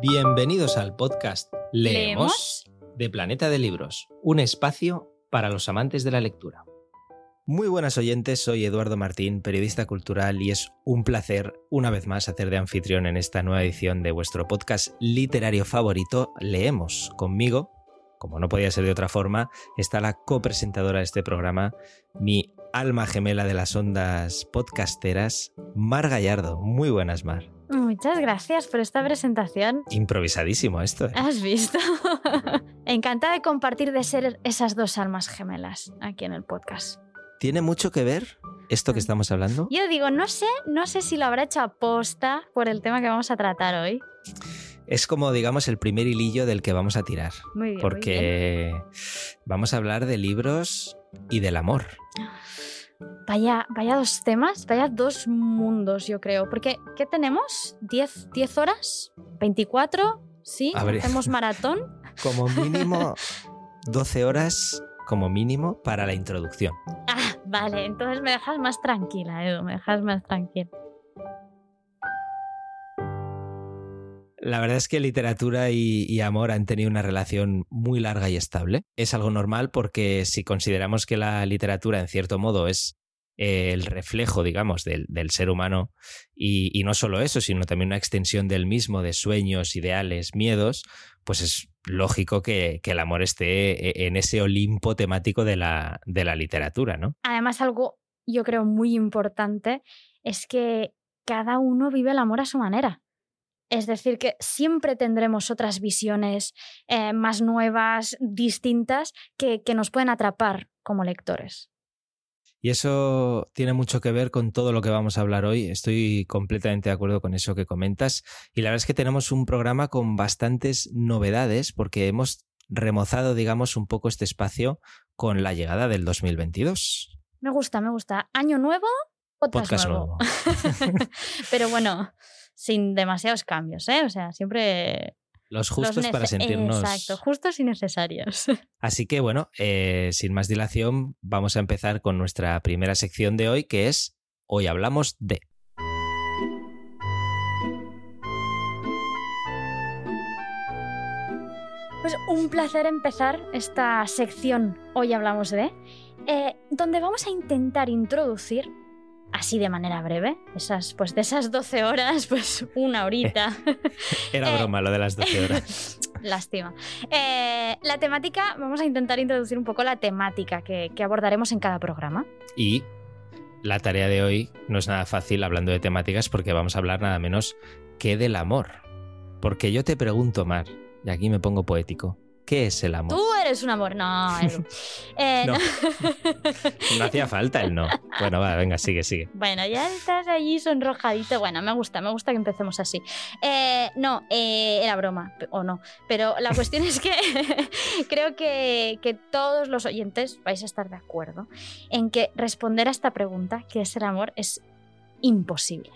Bienvenidos al podcast Leemos, ¿Leemos? de Planeta de Libros, un espacio para los amantes de la lectura. Muy buenas oyentes, soy Eduardo Martín, periodista cultural, y es un placer una vez más hacer de anfitrión en esta nueva edición de vuestro podcast literario favorito, Leemos. Conmigo, como no podía ser de otra forma, está la copresentadora de este programa, mi alma gemela de las ondas podcasteras, Mar Gallardo. Muy buenas, Mar. Muchas gracias por esta presentación. Improvisadísimo esto. ¿eh? ¿Has visto? Encantada de compartir de ser esas dos almas gemelas aquí en el podcast. ¿Tiene mucho que ver esto que estamos hablando? Yo digo, no sé, no sé si lo habrá hecho aposta por el tema que vamos a tratar hoy. Es como, digamos, el primer hilillo del que vamos a tirar. Muy bien. muy bien. Porque vamos a hablar de libros y del amor. Vaya, vaya dos temas, vaya dos mundos, yo creo. Porque, ¿qué tenemos? ¿10, 10 horas? ¿24? ¿Sí? Ver. ¿Hacemos maratón? Como mínimo 12 horas, como mínimo, para la introducción. Ah, vale, entonces me dejas más tranquila, Edu, me dejas más tranquila. La verdad es que literatura y, y amor han tenido una relación muy larga y estable. Es algo normal porque si consideramos que la literatura, en cierto modo, es eh, el reflejo, digamos, del, del ser humano, y, y no solo eso, sino también una extensión del mismo, de sueños, ideales, miedos, pues es lógico que, que el amor esté eh, en ese Olimpo temático de la, de la literatura, ¿no? Además, algo yo creo muy importante es que cada uno vive el amor a su manera. Es decir, que siempre tendremos otras visiones eh, más nuevas, distintas, que, que nos pueden atrapar como lectores. Y eso tiene mucho que ver con todo lo que vamos a hablar hoy. Estoy completamente de acuerdo con eso que comentas. Y la verdad es que tenemos un programa con bastantes novedades porque hemos remozado, digamos, un poco este espacio con la llegada del 2022. Me gusta, me gusta. Año nuevo, podcast, Podcast nuevo. nuevo. Pero bueno, sin demasiados cambios, ¿eh? O sea, siempre... Los los justos para sentirnos. Exacto, justos y necesarios. Así que bueno, eh, sin más dilación, vamos a empezar con nuestra primera sección de hoy, que es Hoy hablamos de. Pues un placer empezar esta sección, hoy hablamos de, eh, donde vamos a intentar introducir, así de manera breve, esas, pues de esas 12 horas, pues una horita, Era Eh, broma lo de las 12 horas. lástima. Eh, la temática, vamos a intentar introducir un poco la temática que, que abordaremos en cada programa. Y la tarea de hoy no es nada fácil hablando de temáticas porque vamos a hablar nada menos que del amor. Porque yo te pregunto, Mar, y aquí me pongo poético, ¿qué es el amor? Tú eres un amor, no. Eh, No. no. Hacía falta el no. Bueno, va, venga, sigue, sigue. Bueno, ya estás allí sonrojadito. Bueno, me gusta, me gusta que empecemos así. Eh, no, eh, era broma, o no. Pero la cuestión es que creo que, que todos los oyentes vais a estar de acuerdo en que responder a esta pregunta, ¿qué es el amor?, es imposible.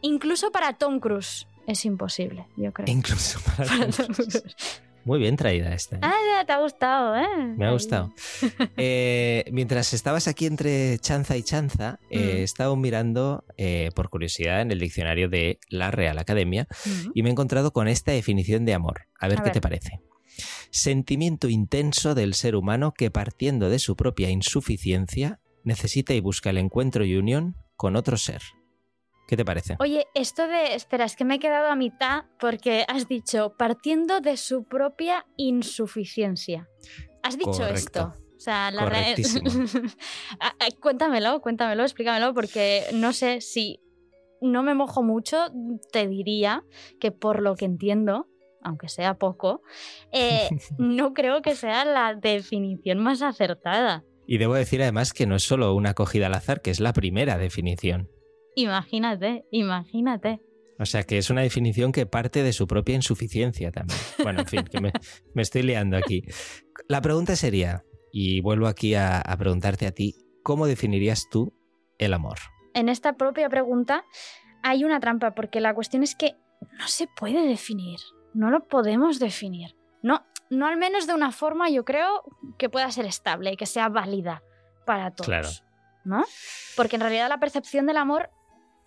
Incluso para Tom Cruise es imposible, yo creo. Incluso para Tom Cruise. Muy bien traída esta. ¿eh? Ah, ya, te ha gustado, ¿eh? Me ha gustado. Eh, mientras estabas aquí entre chanza y chanza, eh, Mm. he estado mirando eh, por curiosidad en el diccionario de la Real Academia Mm. y me he encontrado con esta definición de amor. A ver A qué ver. te parece. Sentimiento intenso del ser humano que partiendo de su propia insuficiencia necesita y busca el encuentro y unión con otro ser. ¿Qué te parece? Oye, esto de. Espera, es que me he quedado a mitad porque has dicho partiendo de su propia insuficiencia. Has dicho Correcto. esto. O sea, la re- cuéntamelo, cuéntamelo, explícamelo, porque no sé si no me mojo mucho, te diría que por lo que entiendo, aunque sea poco, eh, no creo que sea la definición más acertada. Y debo decir además que no es solo una acogida al azar, que es la primera definición. Imagínate, imagínate. O sea que es una definición que parte de su propia insuficiencia también. Bueno, en fin, que me, me estoy liando aquí. La pregunta sería, y vuelvo aquí a, a preguntarte a ti, ¿cómo definirías tú el amor? en esta propia pregunta hay una trampa, porque la cuestión es que no se puede definir, no lo podemos definir. No, no al menos de una forma, yo creo, que pueda ser estable y que sea válida para todos. Claro. ¿No? Porque en realidad la percepción del amor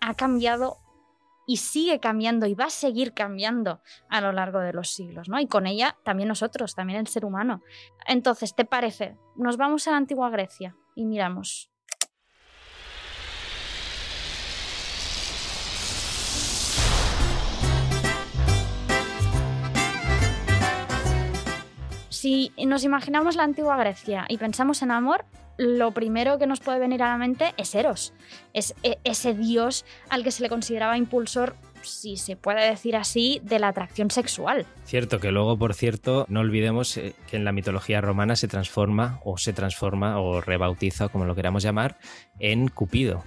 ha cambiado y sigue cambiando y va a seguir cambiando a lo largo de los siglos, ¿no? Y con ella también nosotros, también el ser humano. Entonces, ¿te parece? Nos vamos a la antigua Grecia y miramos. Si nos imaginamos la antigua Grecia y pensamos en amor, lo primero que nos puede venir a la mente es Eros. Es e, ese dios al que se le consideraba impulsor, si se puede decir así, de la atracción sexual. Cierto, que luego, por cierto, no olvidemos eh, que en la mitología romana se transforma, o se transforma, o rebautiza, como lo queramos llamar, en Cupido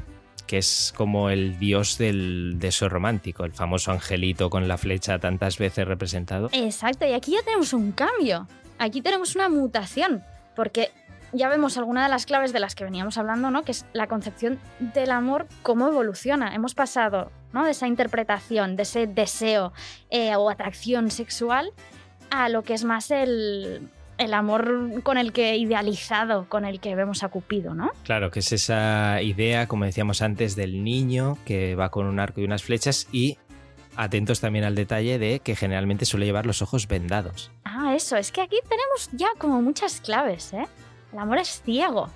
que es como el dios del deseo romántico, el famoso angelito con la flecha tantas veces representado. Exacto, y aquí ya tenemos un cambio aquí tenemos una mutación, porque ya vemos alguna de las claves de las que veníamos hablando, ¿no? Que es la concepción del amor, cómo evoluciona. Hemos pasado ¿no? de esa interpretación, de ese deseo eh, o atracción sexual, a lo que es más el, el amor con el que idealizado, con el que vemos a Cupido, ¿no? Claro, que es esa idea, como decíamos antes, del niño que va con un arco y unas flechas y atentos también al detalle de que generalmente suele llevar los ojos vendados. Ah, eso, es que aquí tenemos ya como muchas claves, ¿eh? El amor es ciego.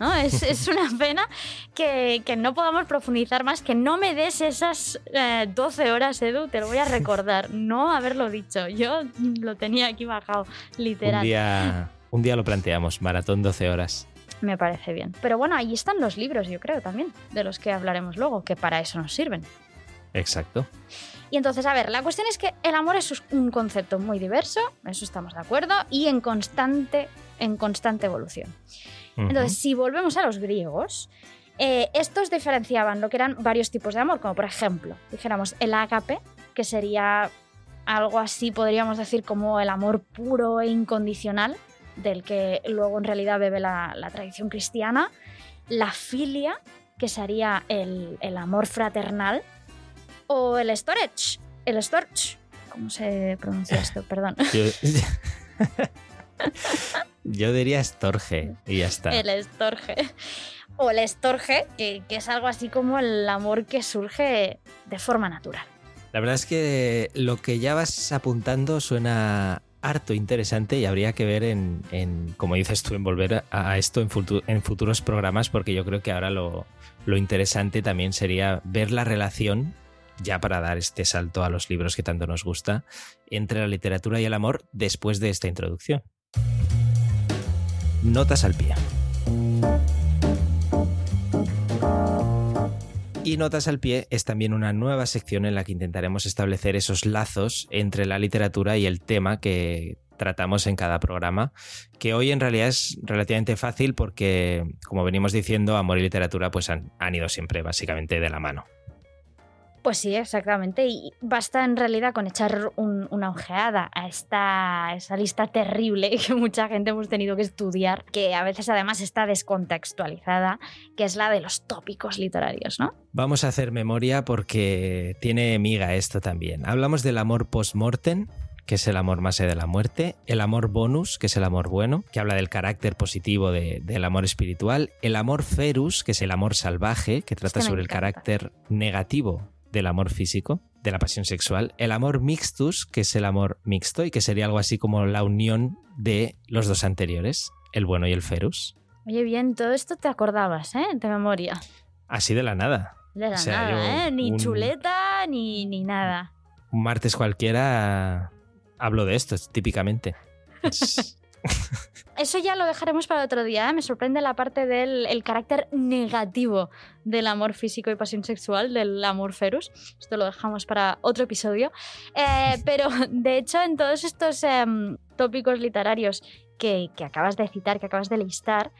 ¿no? Es, es una pena que, que, no podamos profundizar más, que no me des esas 12 eh, horas, Edu, te lo voy a recordar, no haberlo dicho. Yo lo tenía aquí bajado, literal. Un día, un día lo planteamos, maratón 12 horas. Me parece bien. Pero bueno, ahí están los libros, yo creo también, de los que hablaremos luego, que para eso nos sirven. Exacto. Y entonces, a ver, la cuestión es que el amor es un concepto muy diverso, eso estamos de acuerdo, y en constante, en constante evolución. Entonces, si volvemos a los griegos, eh, estos diferenciaban lo que eran varios tipos de amor, como por ejemplo, dijéramos el ágape, que sería algo así, podríamos decir, como el amor puro e incondicional, del que luego en realidad bebe la, tradición cristiana, la filia, que sería el, el amor fraternal, o el storage. El storage. ¿Cómo se pronuncia esto? Perdón. Yo, diría estorge y ya está. El estorge. O el estorge, que, que es algo así como el amor que surge de forma natural. La verdad es que lo que ya vas apuntando suena harto interesante y habría que ver en, en como dices tú, en volver a, esto en, en, futuros programas, porque yo creo que ahora lo, lo, interesante también sería ver la relación ya para dar este salto a los libros que tanto nos gusta, entre la literatura y el amor después de esta introducción. Notas al pie. Y Notas al pie es también una nueva sección en la que intentaremos establecer esos lazos entre la literatura y el tema que tratamos en cada programa, que hoy en realidad es relativamente fácil porque, como venimos diciendo, amor y literatura pues han, han ido siempre básicamente de la mano. Pues sí, exactamente. Y basta en realidad con echar una ojeada a esta, esa lista terrible que mucha gente hemos tenido que estudiar, que a veces además está descontextualizada, que es la de los tópicos literarios, ¿no? Vamos a hacer memoria porque tiene miga esto también. Hablamos del amor post-mortem, que es el amor más allá de la muerte, el amor bonus, que es el amor bueno, que habla del carácter positivo del amor espiritual, el amor ferus, que es el amor salvaje, que trata sobre el carácter negativo del amor físico, de la pasión sexual, el amor mixtus, que es el amor mixto y que sería algo así como la unión de los dos anteriores, el bueno y el ferus. Oye, bien, todo esto te acordabas, ¿eh? De memoria. Así de la nada. De la nada, ¿eh? Ni chuleta ni, ni nada. Un martes cualquiera hablo de esto, típicamente. Eso ya lo dejaremos para otro día. ¿eh? Me sorprende la parte del carácter negativo del amor físico y pasión sexual, del amor ferus. Esto lo dejamos para otro episodio. Eh, pero de hecho, en todos estos em, tópicos literarios que, acabas de citar, que acabas de listar,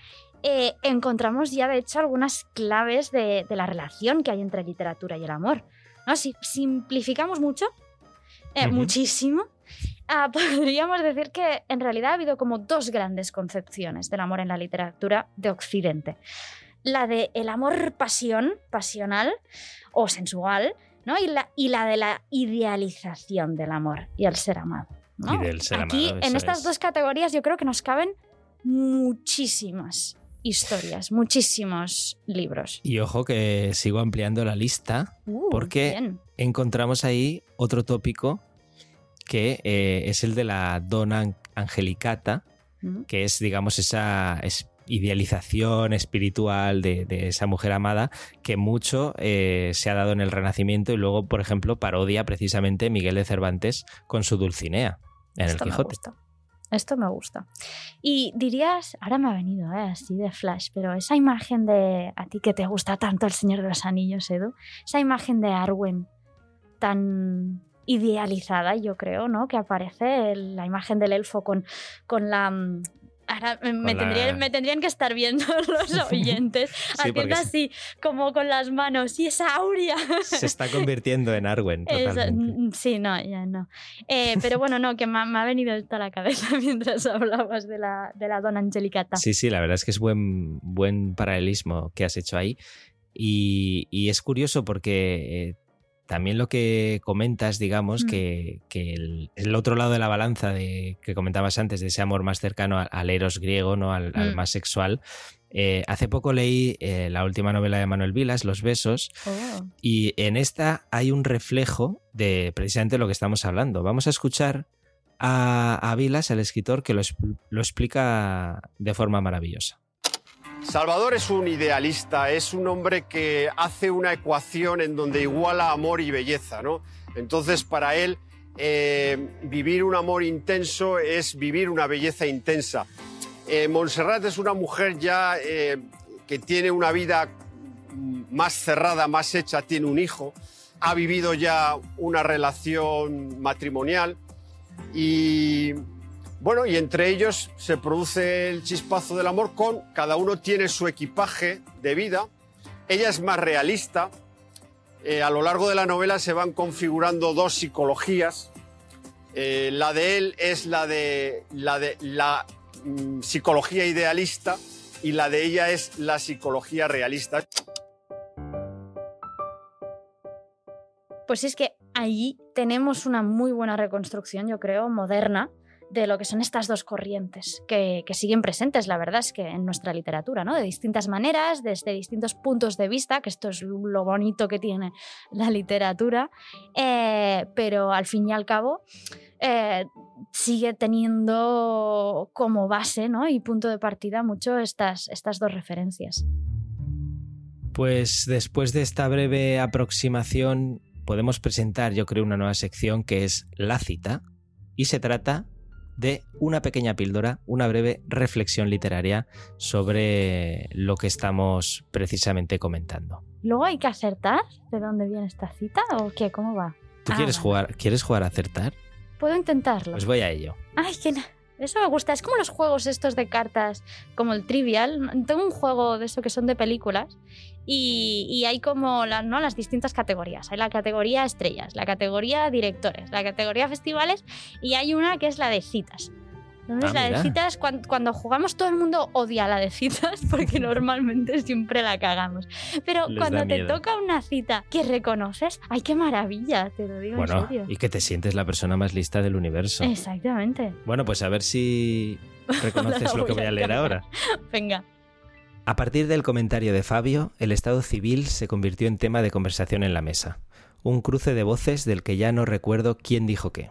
eh, encontramos ya de hecho algunas claves de, la relación que hay entre literatura y el amor. ¿no? Si simplificamos mucho, muchísimo, Ah, podríamos decir que en realidad ha habido como dos grandes concepciones del amor en la literatura de Occidente. La de el amor pasión, pasional o sensual, ¿no? Y la, y la de la idealización del amor y el ser amado. Aquí, en estas dos categorías, yo creo que nos caben muchísimas historias, muchísimos libros. Y ojo que sigo ampliando la lista Uh, porque bien. encontramos ahí otro tópico que eh, es el de la dona angelicata, que es, digamos, esa es- idealización espiritual de, de esa mujer amada que mucho eh, se ha dado en el Renacimiento y luego, por ejemplo, parodia precisamente Miguel de Cervantes con su Dulcinea en Esto el me Quijote. gusta. Esto me gusta. Y dirías, ahora me ha venido ¿eh? así de flash, pero esa imagen de a ti que te gusta tanto el Señor de los Anillos, Edu, esa imagen de Arwen tan idealizada, yo creo, ¿no? Que aparece la imagen del elfo con, con la... mm, Ahora me, tendrían, me tendrían que estar viendo los oyentes haciendo se- así, como con las manos, y esa aurea. Se está convirtiendo en Arwen totalmente. mm, sí, no, ya no. Eh, pero bueno, no, que me, ha- me ha venido esto a la cabeza mientras hablabas de la, de la Dona Angelicata. Sí, sí, la verdad es que es buen, buen paralelismo que has hecho ahí. Y, y es curioso porque eh, también lo que comentas, digamos, Mm. que, que el, el otro lado de la balanza de, que comentabas antes, de ese amor más cercano al, al eros griego, ¿no? al, al Mm. más sexual. eh, hace poco leí eh, la última novela de Manuel Vilas, Los besos, Oh. y en esta hay un reflejo de precisamente lo que estamos hablando. Vamos a escuchar a, a Vilas, el escritor, que lo explica de forma maravillosa. Salvador es un idealista, es un hombre que hace una ecuación en donde iguala amor y belleza, ¿no? Entonces, para él, eh, vivir un amor intenso es vivir una belleza intensa. Eh, Montserrat es una mujer ya eh, que tiene una vida más cerrada, más hecha, tiene un hijo, ha vivido ya una relación matrimonial y bueno, y entre ellos se produce el chispazo del amor con cada uno tiene su equipaje de vida. Ella es más realista. Eh, a lo largo de la novela se van configurando dos psicologías. Eh, la de él es la de la, de, la mm, psicología idealista y la de ella es la psicología realista. Pues es que allí tenemos una muy buena reconstrucción, yo creo, moderna, de lo que son estas dos corrientes que, siguen presentes, la verdad es que en nuestra literatura, ¿no? De distintas maneras, desde distintos puntos de vista, que esto es lo bonito que tiene la literatura, eh, pero al fin y al cabo eh, sigue teniendo como base ¿no? y punto de partida mucho estas, estas dos referencias. Pues después de esta breve aproximación podemos presentar, yo creo, una nueva sección que es La cita y se trata de una pequeña píldora, una breve reflexión literaria sobre lo que estamos precisamente comentando. Luego hay que acertar de dónde viene esta cita o qué, cómo va. ¿Tú Ah, quieres vale. jugar, quieres jugar a acertar? Puedo intentarlo. Pues voy a ello. Ay, que eso me gusta. Es como los juegos estos de cartas, como el Trivial. Tengo un juego de eso que son de películas y, y hay como la- ¿no? las distintas categorías. Hay la categoría estrellas, la categoría directores, la categoría festivales y hay una que es la de citas. Entonces, Ah, la de citas, cuan- cuando, jugamos todo el mundo odia la de citas porque normalmente siempre la cagamos. Pero Les cuando te toca una cita que reconoces, ¡ay, qué maravilla! Te lo digo en Bueno, serio. y que te sientes la persona más lista del universo. Exactamente. Bueno, pues a ver si reconoces lo que voy a leer ahora. Venga. A partir del comentario de Fabio, el estado civil se convirtió en tema de conversación en la mesa. Un cruce de voces del que ya no recuerdo quién dijo qué.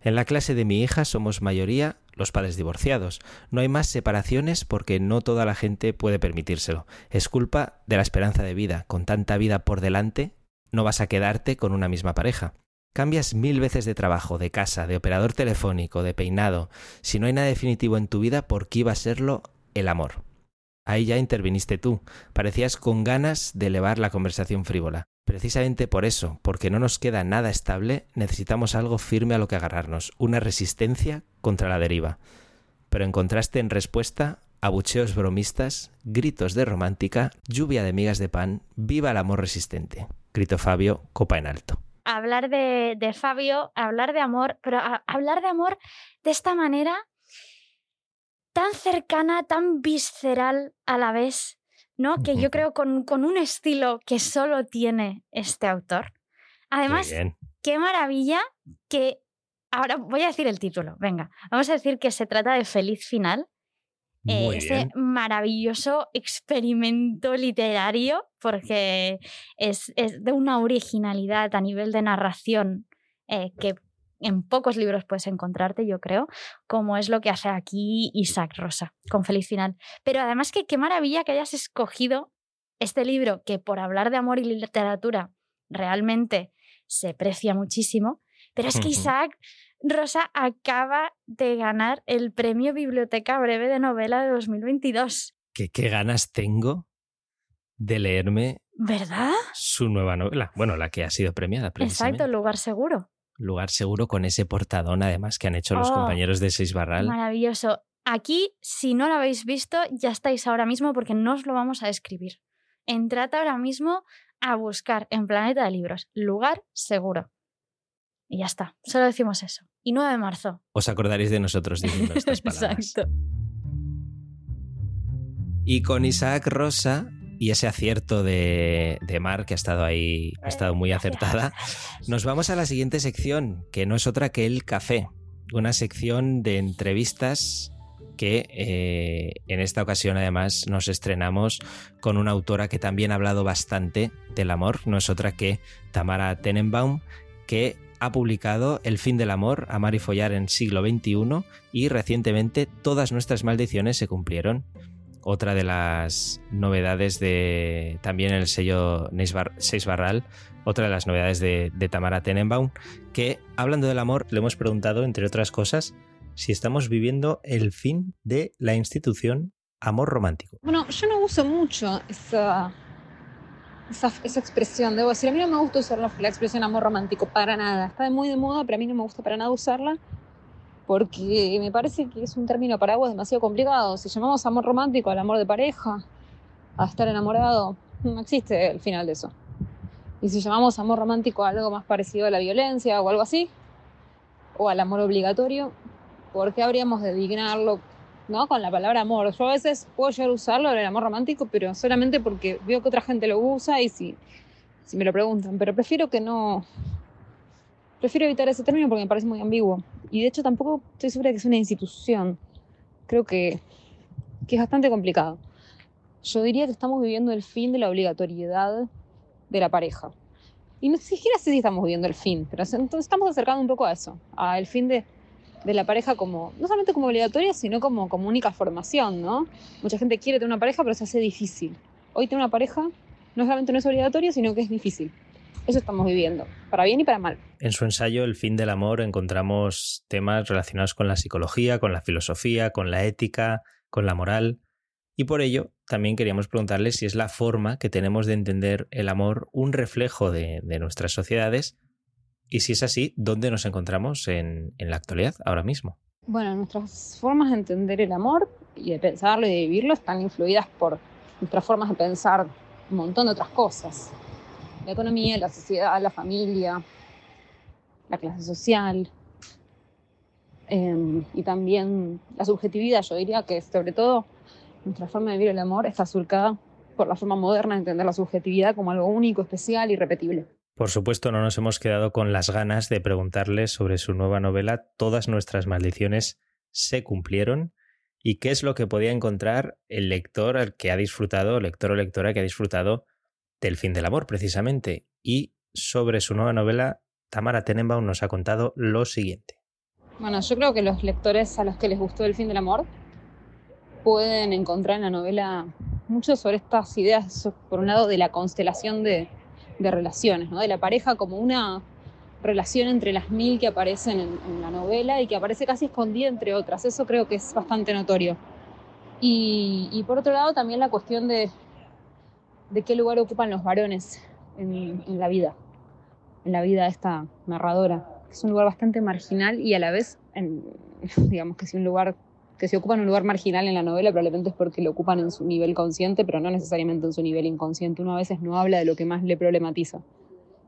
En la clase de mi hija somos mayoría los padres divorciados. No hay más separaciones porque no toda la gente puede permitírselo. Es culpa de la esperanza de vida. Con tanta vida por delante, no vas a quedarte con una misma pareja. Cambias mil veces de trabajo, de casa, de operador telefónico, de peinado. Si no hay nada definitivo en tu vida, ¿por qué iba a serlo el amor? Ahí ya interviniste tú. Parecías con ganas de elevar la conversación frívola. Precisamente por eso, porque no nos queda nada estable, necesitamos algo firme a lo que agarrarnos, una resistencia contra la deriva. Pero encontraste en respuesta abucheos bromistas, gritos de romántica, lluvia de migas de pan, viva el amor resistente. Gritó Fabio, copa en alto. hablar de, de Fabio, hablar de amor, pero hablar de amor de esta manera tan cercana, tan visceral a la vez, ¿no? Que yo creo con, con un estilo que solo tiene este autor. Además, qué maravilla que... Ahora voy a decir el título, venga, vamos a decir que se trata de Feliz Final eh, ese maravilloso experimento literario, porque es, de una originalidad a nivel de narración eh, que en pocos libros puedes encontrarte, yo creo, como es lo que hace aquí Isaac Rosa, con Feliz Final. Pero además que qué maravilla que hayas escogido este libro, que por hablar de amor y literatura realmente se precia muchísimo, pero es que Isaac Rosa acaba de ganar el premio Biblioteca Breve de Novela de 2022. ¿Qué, qué ganas tengo de leerme ¿Verdad? su nueva novela. Bueno, la que ha sido premiada. Exacto, Lugar Seguro. Lugar Seguro con ese portadón, además, que han hecho los oh, compañeros de Seis Barral. Maravilloso. Aquí, si no lo habéis visto, ya estáis ahora mismo porque no os lo vamos a describir. Entrad ahora mismo a buscar en Planeta de Libros, Lugar Seguro. Y ya está, solo decimos eso. Y 9 de marzo. Os acordaréis de nosotros diciendo estas palabras. Exacto. Y con Isaac Rosa y ese acierto de, de, Mar, que ha estado ahí, ha estado muy acertada, nos vamos a la siguiente sección, que no es otra que el café. Una sección de entrevistas que eh, en esta ocasión además nos estrenamos con una autora que también ha hablado bastante del amor, no es otra que Tamara Tenenbaum, que ha publicado El fin del amor, Amar y follar en siglo XXI y recientemente Todas nuestras maldiciones se cumplieron. Otra de las novedades de también el sello Seis Barral, otra de las novedades de, de Tamara Tenenbaum, que hablando del amor le hemos preguntado, entre otras cosas, si estamos viviendo el fin de la institución amor romántico. Bueno, yo no uso mucho esa esa, expresión. Debo decir, a mí no me gusta usar la, expresión amor romántico para nada. Está muy de moda, pero a mí no me gusta para nada usarla porque me parece que es un término paraguas demasiado complicado. Si llamamos amor romántico al amor de pareja, a estar enamorado, no existe el final de eso. Y si llamamos amor romántico a algo más parecido a la violencia o algo así, o al amor obligatorio, ¿por qué habríamos de dignarlo ¿no? Con la palabra amor. Yo a veces puedo llegar a usarlo, el amor romántico, pero solamente porque veo que otra gente lo usa y si, si me lo preguntan. Pero prefiero que no. Prefiero evitar ese término porque me parece muy ambiguo. Y de hecho tampoco estoy segura de que es una institución. Creo que, que es bastante complicado. Yo diría que estamos viviendo el fin de la obligatoriedad de la pareja. Y no siquiera sé si estamos viviendo el fin, pero entonces estamos acercando un poco a eso, al fin de de la pareja como, no solamente como obligatoria, sino como, como única formación, ¿no? Mucha gente quiere tener una pareja, pero se hace difícil. Hoy tener una pareja no solamente no es obligatorio, sino que es difícil. Eso estamos viviendo, para bien y para mal. En su ensayo El fin del amor encontramos temas relacionados con la psicología, con la filosofía, con la ética, con la moral. Y por ello también queríamos preguntarle si es la forma que tenemos de entender el amor un reflejo de, de nuestras sociedades y si es así, ¿dónde nos encontramos en, la actualidad, ahora mismo? Bueno, nuestras formas de entender el amor y de pensarlo y de vivirlo están influidas por nuestras formas de pensar un montón de otras cosas. La economía, la sociedad, la familia, la clase social em, y también la subjetividad. Yo diría que sobre todo nuestra forma de vivir el amor está surcada por la forma moderna de entender la subjetividad como algo único, especial y repetible. Por supuesto, no nos hemos quedado con las ganas de preguntarle sobre su nueva novela Todas nuestras maldiciones se cumplieron y qué es lo que podía encontrar el lector al que ha disfrutado, lector o lectora que ha disfrutado del fin del amor, precisamente. Y sobre su nueva novela, Tamara Tenenbaum nos ha contado lo siguiente. Bueno, yo creo que los lectores a los que les gustó el fin del amor pueden encontrar en la novela mucho sobre estas ideas, por un lado, de la constelación de, de relaciones, ¿no? de la pareja como una relación entre las mil que aparecen en, la novela y que aparece casi escondida entre otras. Eso creo que es bastante notorio. Y, por otro lado también la cuestión de, de qué lugar ocupan los varones en, en, la vida, en la vida de esta narradora. Es un lugar bastante marginal y a la vez, en, digamos que es un lugar que se ocupan un lugar marginal en la novela probablemente es porque lo ocupan en su nivel consciente, pero no necesariamente en su nivel inconsciente. Uno a veces no habla de lo que más le problematiza.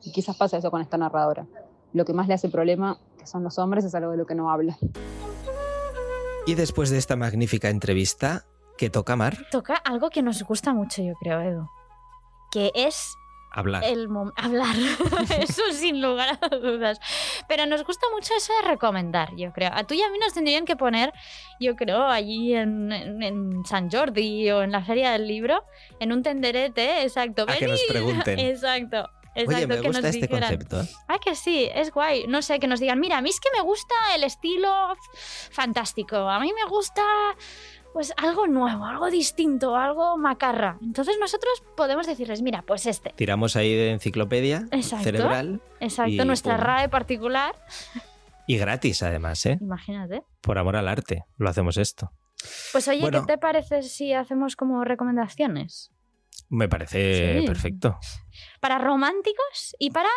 Y quizás pasa eso con esta narradora. Lo que más le hace problema, que son los hombres, es algo de lo que no habla. Y después de esta magnífica entrevista, ¿qué toca Mar? Toca algo que nos gusta mucho, yo creo, Edu. Que es Hablar. el hablar. Eso sin lugar a dudas. Pero nos gusta mucho eso de recomendar, yo creo. A tú y a mí nos tendrían que poner, yo creo, allí en, en- en San Jordi o en la Feria del Libro, en un tenderete, exacto. A que nos pregunten. Exacto. Exacto, Oye, me que gusta nos este dijeran. concepto. ¿eh? Ah, que sí, es guay. No sé, que nos digan, mira, a mí es que me gusta el estilo fantástico. A mí me gusta, pues, algo nuevo, algo distinto, algo macarra. Entonces nosotros podemos decirles, mira, pues este. Tiramos ahí de enciclopedia Exacto. cerebral Exacto, Y nuestra pum. RAE particular. y gratis además, ¿eh? Imagínate. Por amor al arte, lo hacemos esto. Pues oye, Bueno. ¿qué te parece si hacemos como recomendaciones? Me parece Sí. perfecto. Para románticos y para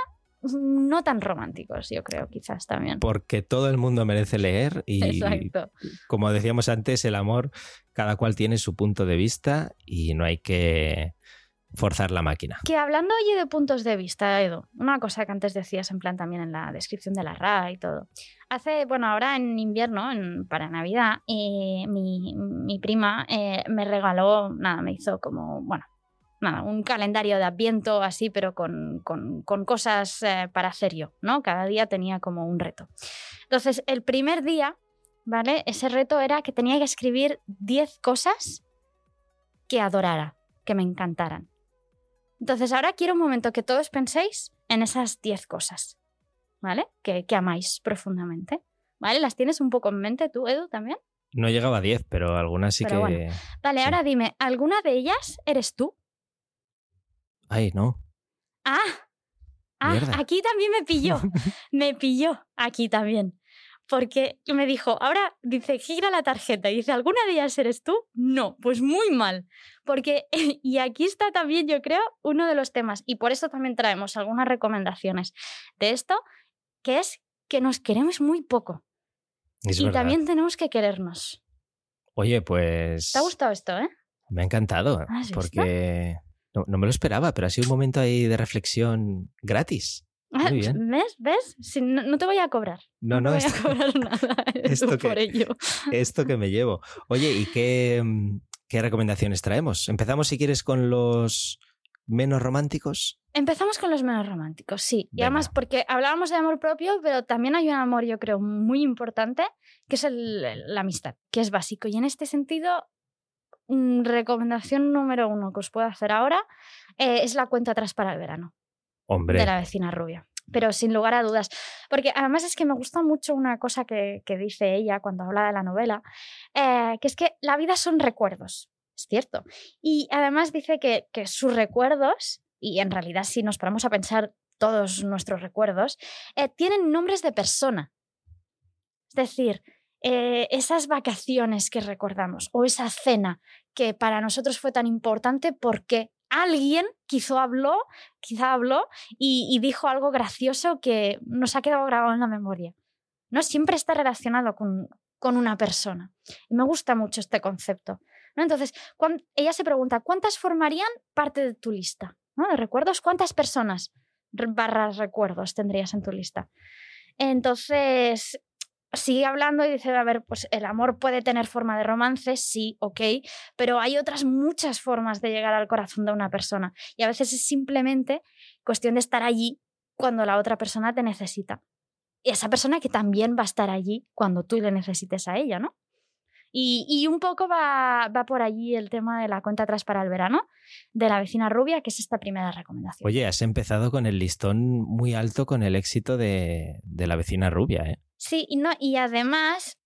no tan románticos, yo creo, quizás también. Porque todo el mundo merece leer y, Exacto. como decíamos antes, el amor, cada cual tiene su punto de vista y no hay que forzar la máquina. Que hablando oye de puntos de vista, Edu, una cosa que antes decías en plan también en la descripción de la RA y todo. Hace, bueno, ahora en invierno, en- para Navidad, eh, mi, mi prima eh, me regaló, nada, me hizo como, bueno, nada, un calendario de adviento así, pero con, con- con cosas eh, para hacer yo, ¿no? Cada día tenía como un reto. Entonces, el primer día, ¿vale? Ese reto era que tenía que escribir 10 cosas que adorara, que me encantaran. Entonces, ahora quiero un momento que todos penséis en esas 10 cosas, ¿vale? Que, que amáis profundamente. ¿Vale? ¿Las tienes un poco en mente tú, Edu, también? No llegaba a 10, pero algunas sí Pero que... bueno. Vale, Sí. ahora dime, ¿alguna de ellas eres tú? Ay, no. Ah, ah aquí también me pilló. me pilló aquí también. Porque me dijo, ahora dice, gira la tarjeta y dice, ¿alguna de ellas eres tú? No, pues muy mal. Porque, y aquí está también, yo creo, uno de los temas, y por eso también traemos algunas recomendaciones de esto, que es que nos queremos muy poco. Es y verdad. también tenemos que querernos. Oye, pues... ¿Te ha gustado esto, eh? Me ha encantado, ¿Has visto? No, no me lo esperaba, pero ha sido un momento ahí de reflexión gratis. Muy bien. ¿Ves? ¿Ves? Si no, no te voy a cobrar. No, no, te voy esto, a cobrar nada esto Edu, que- por ello. esto que me llevo. Oye, ¿y qué, mm, qué recomendaciones traemos? Empezamos, si quieres, con los menos románticos. Empezamos con los menos románticos, sí. Y además, porque hablábamos de amor propio, pero también hay un amor, yo creo, muy importante, que es el- la amistad, que es básico. Y en este sentido, recomendación número uno que os puedo hacer ahora eh, es la cuenta atrás para el verano Hombre, de la vecina rubia. Pero sin lugar a dudas. Porque además es que me gusta mucho una cosa que, que dice ella cuando habla de la novela, eh, que es que la vida son recuerdos. Es cierto. Y además dice que, que sus recuerdos, y en realidad si nos paramos a pensar todos nuestros recuerdos, eh, tienen nombres de persona. Es decir, eh, esas vacaciones que recordamos o esa cena que para nosotros fue tan importante porque alguien quizá habló, quizá habló y, dijo algo gracioso que nos ha quedado grabado en la memoria. No siempre está relacionado con, con una persona. Y me gusta mucho este concepto. ¿no? Entonces, ella se pregunta, ¿cuántas formarían parte de tu lista? ¿no? De recuerdos, ¿cuántas personas barras recuerdos tendrías en tu lista? Entonces, sigue hablando y dice, a ver, pues el amor puede tener forma de romance, sí, ok, pero hay otras muchas formas de llegar al corazón de una persona. Y a veces es simplemente cuestión de estar allí cuando la otra persona te necesita. Y esa persona que también va a estar allí cuando tú le necesites a ella, ¿no? Y, un poco va, va por allí el tema de la cuenta atrás para el verano, de la vecina rubia, que es esta primera recomendación. oye, has empezado con el listón muy alto con el éxito de, de la vecina rubia, ¿eh? Sí, y, no, y además,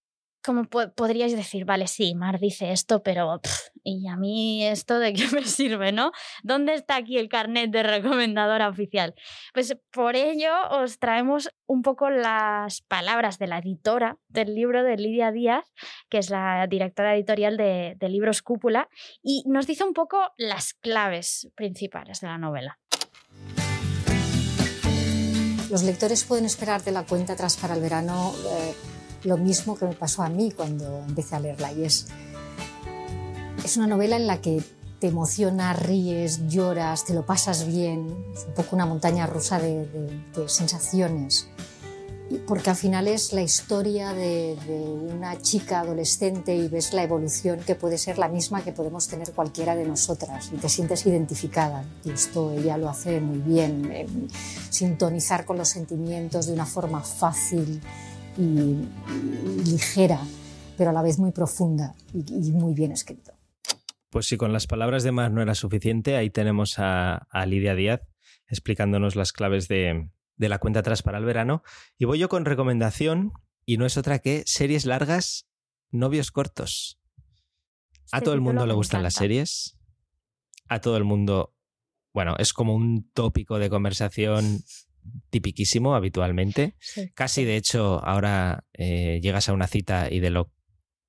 como po- podríais decir, vale, sí, Mar dice esto, pero ¿y a mí esto de qué me sirve, no? ¿Dónde está aquí el carnet de recomendadora oficial? Pues por ello os traemos un poco las palabras de la editora del libro de Lidia Díaz, que es la directora editorial de, de Libros Cúpula, y nos dice un poco las claves principales de la novela. Los lectores pueden esperar de la cuenta atrás para el verano eh, lo mismo que me pasó a mí cuando empecé a leerla y es, es una novela en la que te emociona, ríes, lloras, te lo pasas bien, es un poco una montaña rusa de sensaciones. Porque al final es la historia de, una chica adolescente y ves la evolución que puede ser la misma que podemos tener cualquiera de nosotras y te sientes identificada. Y esto ella lo hace muy bien, sintonizar con los sentimientos de una forma fácil y, ligera, pero a la vez muy profunda y, muy bien escrito. Pues si con las palabras de más no era suficiente, ahí tenemos a Lidia Díaz explicándonos las claves de, de la cuenta atrás para el verano. Y voy yo con recomendación, y no es otra que series largas, novios cortos. a este todo el mundo le gustan las series. A todo el mundo, bueno, es como un tópico de conversación tipiquísimo habitualmente. Casi, de hecho, ahora eh, llegas a una cita y de lo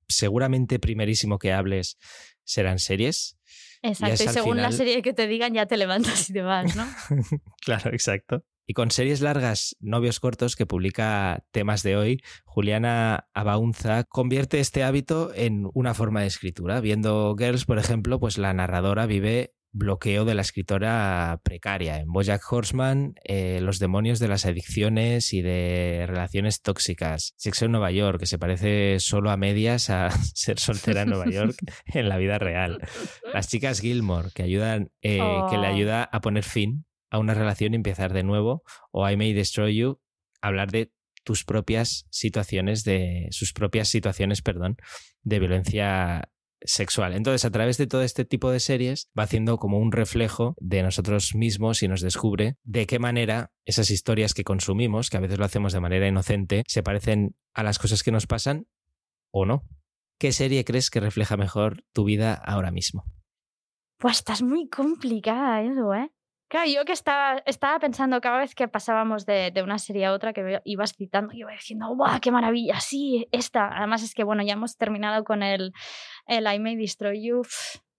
seguramente primerísimo que hables serán series. Exacto, y, según la serie que te digan ya te levantas y te vas, ¿no? claro, exacto. Y con series largas, novios cortos que publica temas de hoy, Juliana Abaunza convierte este hábito en una forma de escritura. Viendo Girls, por ejemplo, pues la narradora vive bloqueo de la escritora precaria. En Bojack Horseman, eh, los demonios de las adicciones y de relaciones tóxicas. Sexo en Nueva York, que se parece solo a medias a ser soltera en Nueva York en la vida real. Las chicas Gilmore, que, ayudan, eh, que le oh. ayuda a poner fin a una relación y empezar de nuevo, o I May Destroy You, hablar de tus propias situaciones de sus propias situaciones, perdón, de violencia sexual. Entonces, a través de todo este tipo de series va haciendo como un reflejo de nosotros mismos y nos descubre de qué manera esas historias que consumimos, que a veces lo hacemos de manera inocente, se parecen a las cosas que nos pasan o no. ¿Qué serie crees que refleja mejor tu vida ahora mismo? Pues estás muy complicada eso, ¿eh? Claro, yo que estaba, estaba pensando cada vez que pasábamos de, una serie a otra que ibas citando, iba diciendo, ¡guau, qué maravilla! Sí, esta. Además es que, bueno, ya hemos terminado con el, el I May Destroy You.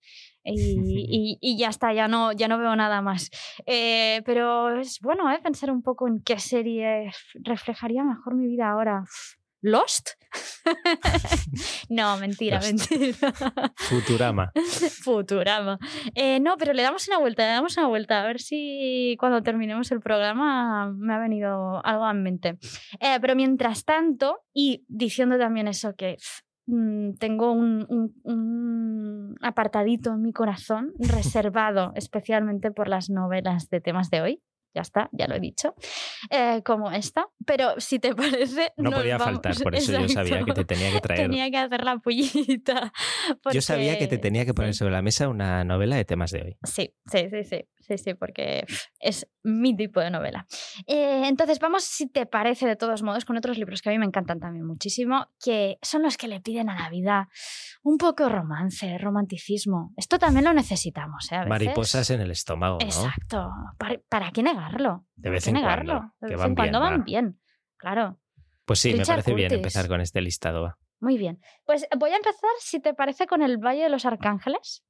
Y, y, ya está, ya no, ya no veo nada más. Eh, pero es bueno ¿eh? pensar un poco en qué serie reflejaría mejor mi vida ahora. ¿Lost? no, mentira, mentira. Futurama. Futurama. Eh, no, pero le damos una vuelta, le damos una vuelta. A ver si cuando terminemos el programa me ha venido algo en mente. Eh, pero mientras tanto, y diciendo también eso que mm, tengo un, un, apartadito en mi corazón reservado especialmente por las novelas de temas de hoy ya está, ya lo he dicho, eh, como esta. Pero si te parece... No podía faltar, por eso yo sabía que te tenía que traer... Tenía que hacer la pullita. Yo sabía que te tenía que poner sobre la mesa una novela de temas de hoy. Sí, sí, sí, sí. Sí, sí, porque es mi tipo de novela. Eh, entonces, vamos, si te parece, de todos modos, con otros libros que a mí me encantan también muchísimo, que son los que le piden a la vida un poco romance, romanticismo. Esto también lo necesitamos, ¿eh? Mariposas en el estómago. ¿no? Exacto. ¿Para, qué negarlo? De vez en cuando. De vez en cuando van bien, claro. Pues sí, me parece bien empezar con este listado. Muy bien. Pues voy a empezar, si te parece, con El Valle de los Arcángeles.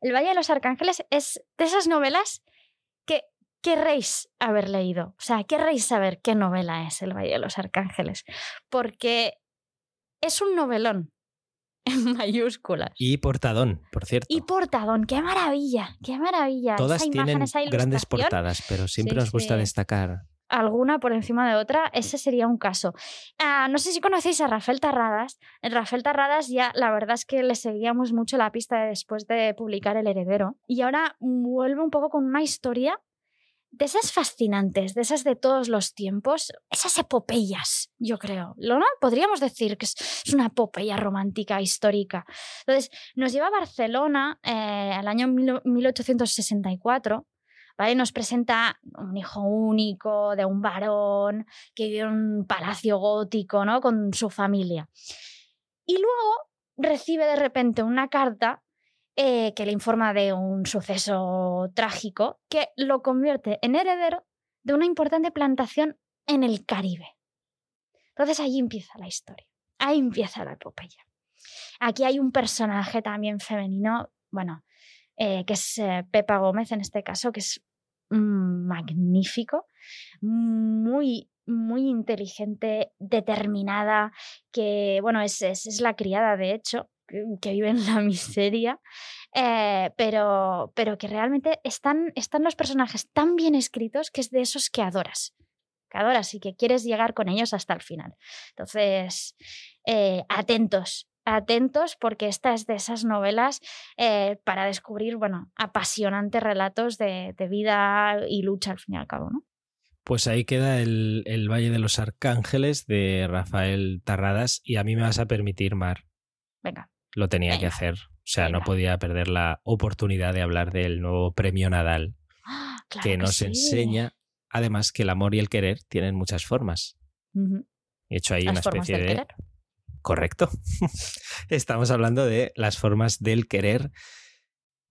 El Valle de los Arcángeles es de esas novelas que querréis haber leído. O sea, querréis saber qué novela es El Valle de los Arcángeles. Porque es un novelón en mayúsculas. Y portadón, por cierto. Y portadón, qué maravilla, qué maravilla. Todas tienen grandes portadas, pero siempre nos gusta destacar alguna por encima de otra, ese sería un caso. Ah, no sé si conocéis a Rafael Tarradas. Rafael Tarradas ya la verdad es que le seguíamos mucho la pista después de publicar El Heredero. Y ahora vuelve un poco con una historia de esas fascinantes, de esas de todos los tiempos, esas epopeyas, yo creo. ¿No? Podríamos decir que es una epopeya romántica, histórica. Entonces, nos lleva a Barcelona eh, al año 1864 nos presenta un hijo único de un varón que vive en un palacio gótico, ¿no? Con su familia. Y luego recibe de repente una carta eh, que le informa de un suceso trágico que lo convierte en heredero de una importante plantación en el Caribe. Entonces ahí empieza la historia, ahí empieza la epopeya. Aquí hay un personaje también femenino, bueno, eh, que es eh, Pepa Gómez en este caso, que es magnífico, muy, muy inteligente, determinada, que, bueno, es, es, la criada, de hecho, que, vive en la miseria, eh, pero, pero que realmente están, están los personajes tan bien escritos que es de esos que adoras. espectadoras y que quieres llegar con ellos hasta el final. Entonces, eh, atentos, atentos porque esta es de esas novelas eh, para descubrir, bueno, apasionantes relatos de, vida y lucha al fin y al cabo, ¿no? Pues ahí queda el, Valle de los Arcángeles de Rafael Tarradas y a mí me vas a permitir, Mar. Venga. Lo tenía que hacer. O sea, no podía perder la oportunidad de hablar del nuevo premio Nadal, ¡Ah! que nos enseña, además, que el amor y el querer tienen muchas formas. He hecho ahí una especie de... Correcto. Estamos hablando de las formas del querer.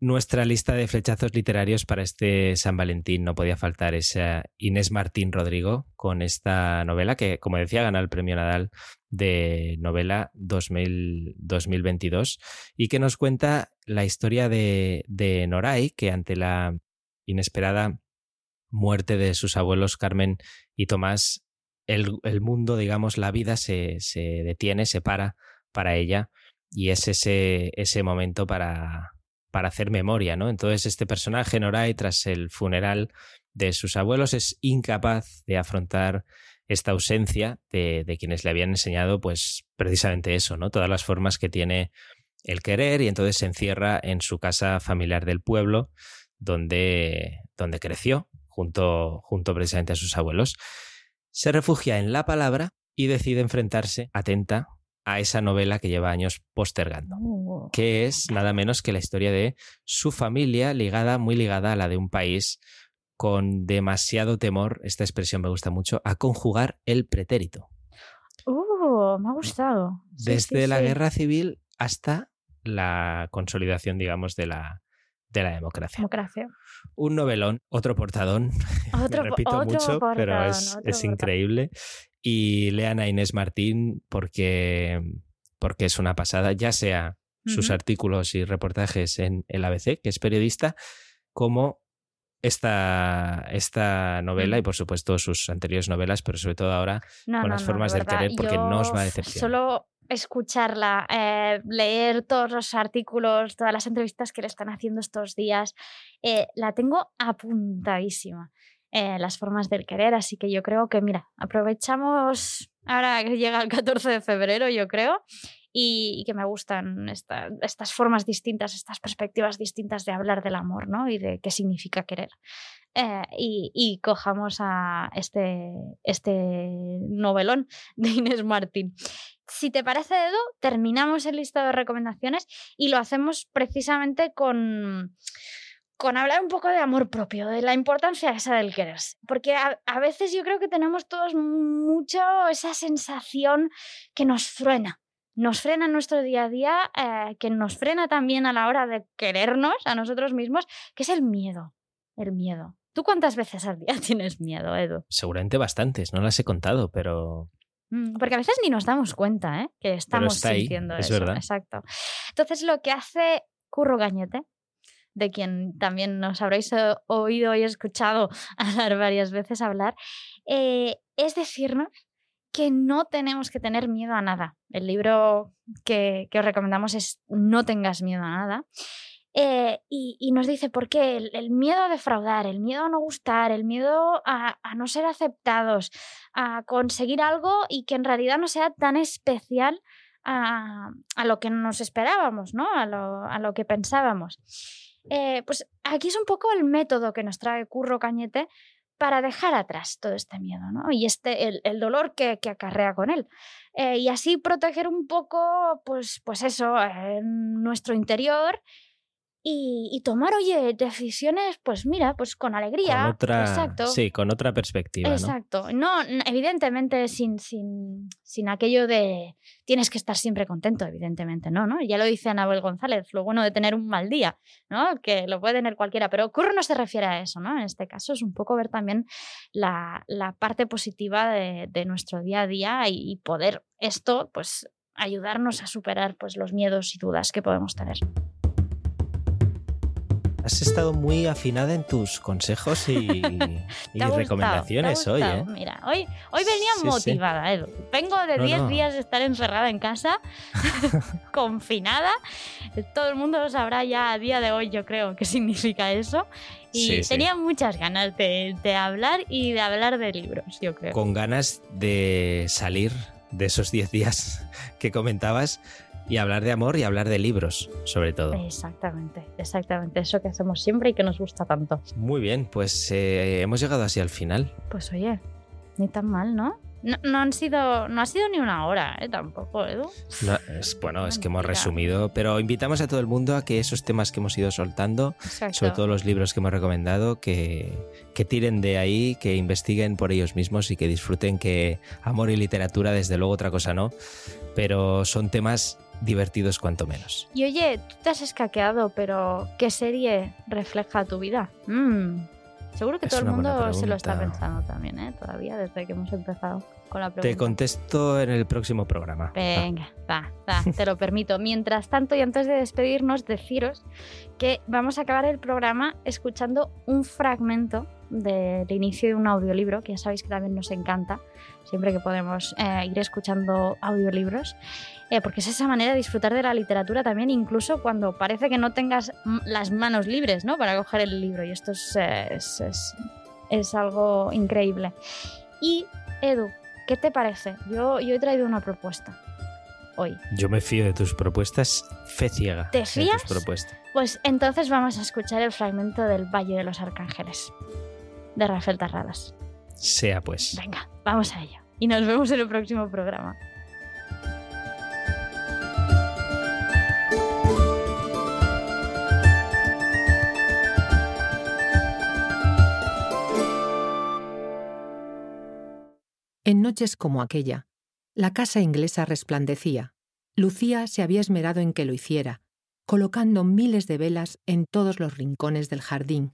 Nuestra lista de flechazos literarios para este San Valentín no podía faltar esa Inés Martín Rodrigo con esta novela que, como decía, gana el premio Nadal de novela 2022 y que nos cuenta la historia de, de Noray, que ante la inesperada muerte de sus abuelos Carmen y Tomás el, mundo, digamos, la vida se, detiene, se para para ella y es ese, ese momento para, para hacer memoria, ¿no? Entonces este personaje, Noray, tras el funeral de sus abuelos, es incapaz de afrontar esta ausencia de, de, quienes le habían enseñado, pues precisamente eso, ¿no? Todas las formas que tiene el querer y entonces se encierra en su casa familiar del pueblo, donde, donde creció, junto, junto precisamente a sus abuelos se refugia en la palabra y decide enfrentarse, atenta, a esa novela que lleva años postergando, oh. que es nada menos que la historia de su familia ligada, muy ligada a la de un país con demasiado temor, esta expresión me gusta mucho, a conjugar el pretérito. Uh, me ha gustado. Desde la guerra civil hasta la consolidación, digamos, de la, de la democracia. democracia. Un novelón, otro portadón, otro, repito mucho, pero es, es increíble. Y lean a Inés Martín porque, porque es una pasada, ya sea sus artículos y reportajes en el ABC, que es periodista, como esta, esta novela y por supuesto sus anteriores novelas, pero sobre todo ahora con las formas del querer, porque no os va a decepcionar. Solo escucharla, eh, leer todos los artículos, todas las entrevistas que le están haciendo estos días, eh, la tengo apuntadísima. Eh, las formas del querer, así que yo creo que, mira, aprovechamos ahora que llega el 14 de febrero, yo creo, y, que me gustan estas formas distintas, estas perspectivas distintas de hablar del amor, ¿no? Y de qué significa querer. y, y, cojamos a este, este novelón de Inés Martín. Si te parece, Edu, terminamos el listado de recomendaciones y lo hacemos precisamente con, con hablar un poco de amor propio, de la importancia esa del quererse. Porque a, veces yo creo que tenemos todos mucho esa sensación que nos frena. Nos frena en nuestro día a día, eh, que nos frena también a la hora de querernos a nosotros mismos, que es el miedo. El miedo. ¿Tú cuántas veces al día tienes miedo, Edu? Seguramente bastantes, no las he contado, pero porque a veces ni nos damos cuenta ¿eh? que estamos sintiendo es eso. Verdad. Exacto. Entonces, lo que hace Curro Gañete, de quien también nos habréis oído y escuchado hablar varias veces hablar, eh, es decirnos que no tenemos que tener miedo a nada. El libro que, que os recomendamos es No tengas miedo a nada. Eh, y, nos dice por qué el, miedo a defraudar, el miedo a no gustar, el miedo a, no ser aceptados, a conseguir algo y que en realidad no sea tan especial a, lo que nos esperábamos, ¿no? a, lo, que pensábamos. Eh, pues aquí es un poco el método que nos trae Curro Cañete para dejar atrás todo este miedo ¿no? y este, el, dolor que, acarrea con él. Eh, y así proteger un poco, pues, pues eso, nuestro interior y, tomar, oye, decisiones, pues mira, pues con alegría. Con otra, exacto. Sí, con otra perspectiva. Exacto. No, evidentemente sin, sin, sin, aquello de tienes que estar siempre contento, evidentemente, no, ¿no? Ya lo dice Anabel González, lo bueno de tener un mal día, ¿no? Que lo puede tener cualquiera, pero Curro no se refiere a eso, ¿no? En este caso es un poco ver también la, la parte positiva de, de, nuestro día a día y, y poder esto, pues ayudarnos a superar pues los miedos y dudas que podemos tener. Has estado muy afinada en tus consejos y, recomendaciones hoy, ¿eh? Mira, hoy, hoy venía motivada, Edu. Vengo de 10 días de estar encerrada en casa, confinada. Todo el mundo lo sabrá ya a día de hoy, yo creo, qué significa eso. Y Sí, sí. tenía muchas ganas de, de hablar y de hablar de libros, yo creo. Con ganas de salir de esos 10 días que comentabas y hablar de amor y hablar de libros, sobre todo. Exactamente, exactamente. Eso que hacemos siempre y que nos gusta tanto. Muy bien, pues eh, hemos llegado así al final. Pues oye, ni tan mal, ¿no? No, no han sido, no ha sido ni una hora, ¿eh? Tampoco, Edu. No, es, bueno, es que hemos resumido, pero invitamos a todo el mundo a que esos temas que hemos ido soltando, Exacto. sobre todo los libros que hemos recomendado, que, que tiren de ahí, que investiguen por ellos mismos y que disfruten que amor y literatura, desde luego otra cosa no, pero son temas divertidos cuanto menos. Y oye, tú te has escaqueado, pero ¿qué serie refleja tu vida? Mm, Seguro que Es todo el mundo se lo está pensando también, ¿eh? Todavía, desde que hemos empezado con la pregunta. Te contesto en el próximo programa. Venga, va, va, te lo permito. Mientras tanto, y antes de despedirnos, deciros que vamos a acabar el programa escuchando un fragmento del inicio de un audiolibro, que ya sabéis que también nos encanta, siempre que podemos eh, ir escuchando audiolibros, eh, porque es esa manera de disfrutar de la literatura también, incluso cuando parece que no tengas las manos libres ¿no? para coger el libro, y esto es, es, es- es algo increíble. Y, Edu, ¿qué te parece? Yo, yo he traído una propuesta hoy. Yo me fío de tus propuestas, fe ciega. ¿Te de fías? tus propuestas. Pues entonces vamos a escuchar el fragmento del Valle de los Arcángeles, de Rafael Tarradas. Sea pues. Venga, vamos a ello. Y nos vemos en el próximo programa. En noches como aquella, la casa inglesa resplandecía. Lucía se había esmerado en que lo hiciera, colocando miles de velas en todos los rincones del jardín,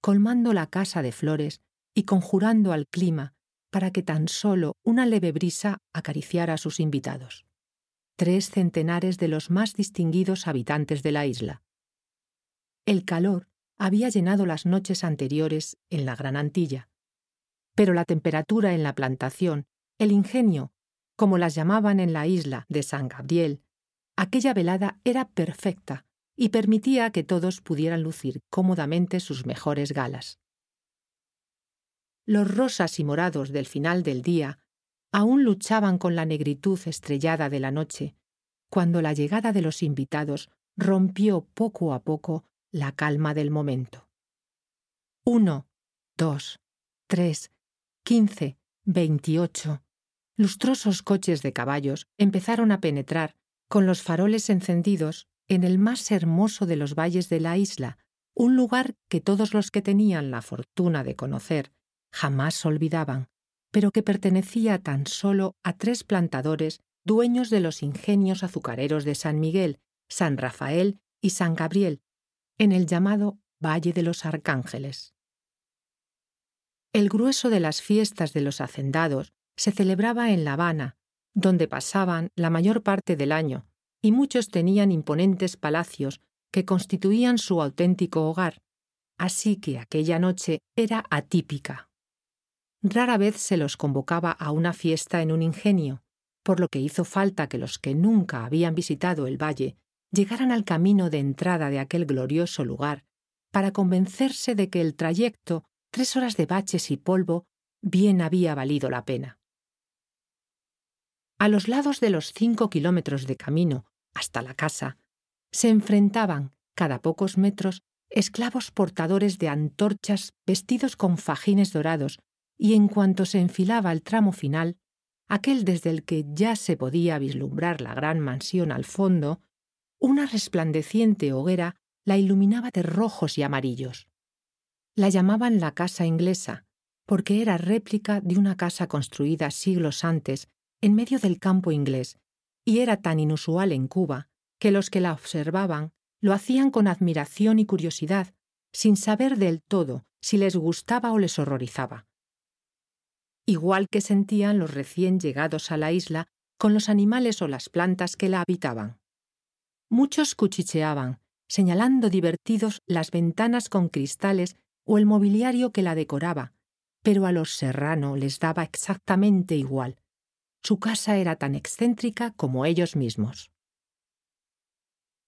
colmando la casa de flores y conjurando al clima para que tan solo una leve brisa acariciara a sus invitados. Tres centenares de los más distinguidos habitantes de la isla. El calor había llenado las noches anteriores en la Gran Antilla, pero la temperatura en la plantación, el ingenio, como las llamaban en la isla de San Gabriel, aquella velada era perfecta y permitía que todos pudieran lucir cómodamente sus mejores galas. Los rosas y morados del final del día aún luchaban con la negritud estrellada de la noche, cuando la llegada de los invitados rompió poco a poco la calma del momento. Uno, dos, tres, quince, veintiocho. Lustrosos coches de caballos empezaron a penetrar, con los faroles encendidos, en el más hermoso de los valles de la isla, un lugar que todos los que tenían la fortuna de conocer jamás olvidaban, pero que pertenecía tan solo a tres plantadores dueños de los ingenios azucareros de San Miguel, San Rafael y San Gabriel, en el llamado Valle de los Arcángeles. El grueso de las fiestas de los hacendados se celebraba en La Habana, donde pasaban la mayor parte del año, y muchos tenían imponentes palacios que constituían su auténtico hogar, así que aquella noche era atípica. Rara vez se los convocaba a una fiesta en un ingenio, por lo que hizo falta que los que nunca habían visitado el valle llegaran al camino de entrada de aquel glorioso lugar para convencerse de que el trayecto, tres horas de baches y polvo, bien había valido la pena. A los lados de los cinco kilómetros de camino hasta la casa, se enfrentaban, cada pocos metros, esclavos portadores de antorchas vestidos con fajines dorados, y en cuanto se enfilaba el tramo final, aquel desde el que ya se podía vislumbrar la gran mansión al fondo, una resplandeciente hoguera la iluminaba de rojos y amarillos. La llamaban la casa inglesa, porque era réplica de una casa construida siglos antes en medio del campo inglés, y era tan inusual en Cuba que los que la observaban lo hacían con admiración y curiosidad, sin saber del todo si les gustaba o les horrorizaba. Igual que sentían los recién llegados a la isla con los animales o las plantas que la habitaban. Muchos cuchicheaban, señalando divertidos las ventanas con cristales o el mobiliario que la decoraba, pero a los serrano les daba exactamente igual. Su casa era tan excéntrica como ellos mismos.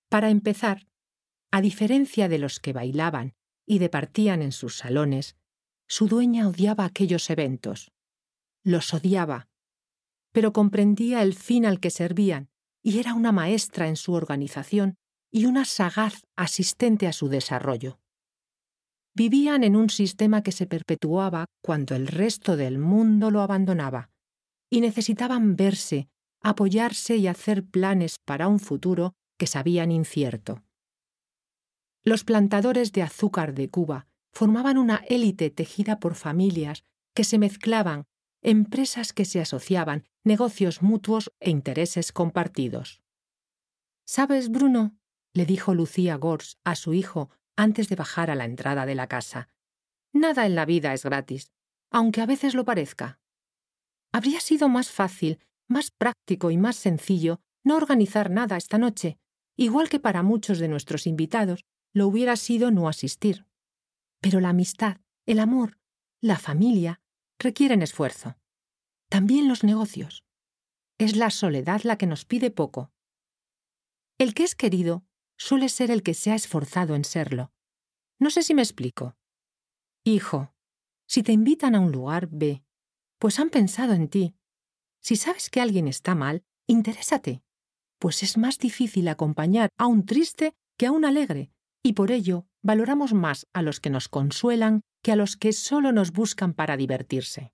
Para empezar, a diferencia de los que bailaban y departían en sus salones, su dueña odiaba aquellos eventos. Los odiaba, pero comprendía el fin al que servían y era una maestra en su organización y una sagaz asistente a su desarrollo. Vivían en un sistema que se perpetuaba cuando el resto del mundo lo abandonaba, y necesitaban verse, apoyarse y hacer planes para un futuro que sabían incierto. Los plantadores de azúcar de Cuba formaban una élite tejida por familias que se mezclaban, empresas que se asociaban, negocios mutuos e intereses compartidos. ¿Sabes, Bruno? le dijo Lucía Gors a su hijo antes de bajar a la entrada de la casa. Nada en la vida es gratis, aunque a veces lo parezca. Habría sido más fácil, más práctico y más sencillo no organizar nada esta noche, igual que para muchos de nuestros invitados lo hubiera sido no asistir. Pero la amistad, el amor, la familia requieren esfuerzo. También los negocios. Es la soledad la que nos pide poco. El que es querido suele ser el que se ha esforzado en serlo. No sé si me explico. Hijo, si te invitan a un lugar, ve, pues han pensado en ti. Si sabes que alguien está mal, interésate, pues es más difícil acompañar a un triste que a un alegre, y por ello valoramos más a los que nos consuelan que a los que solo nos buscan para divertirse.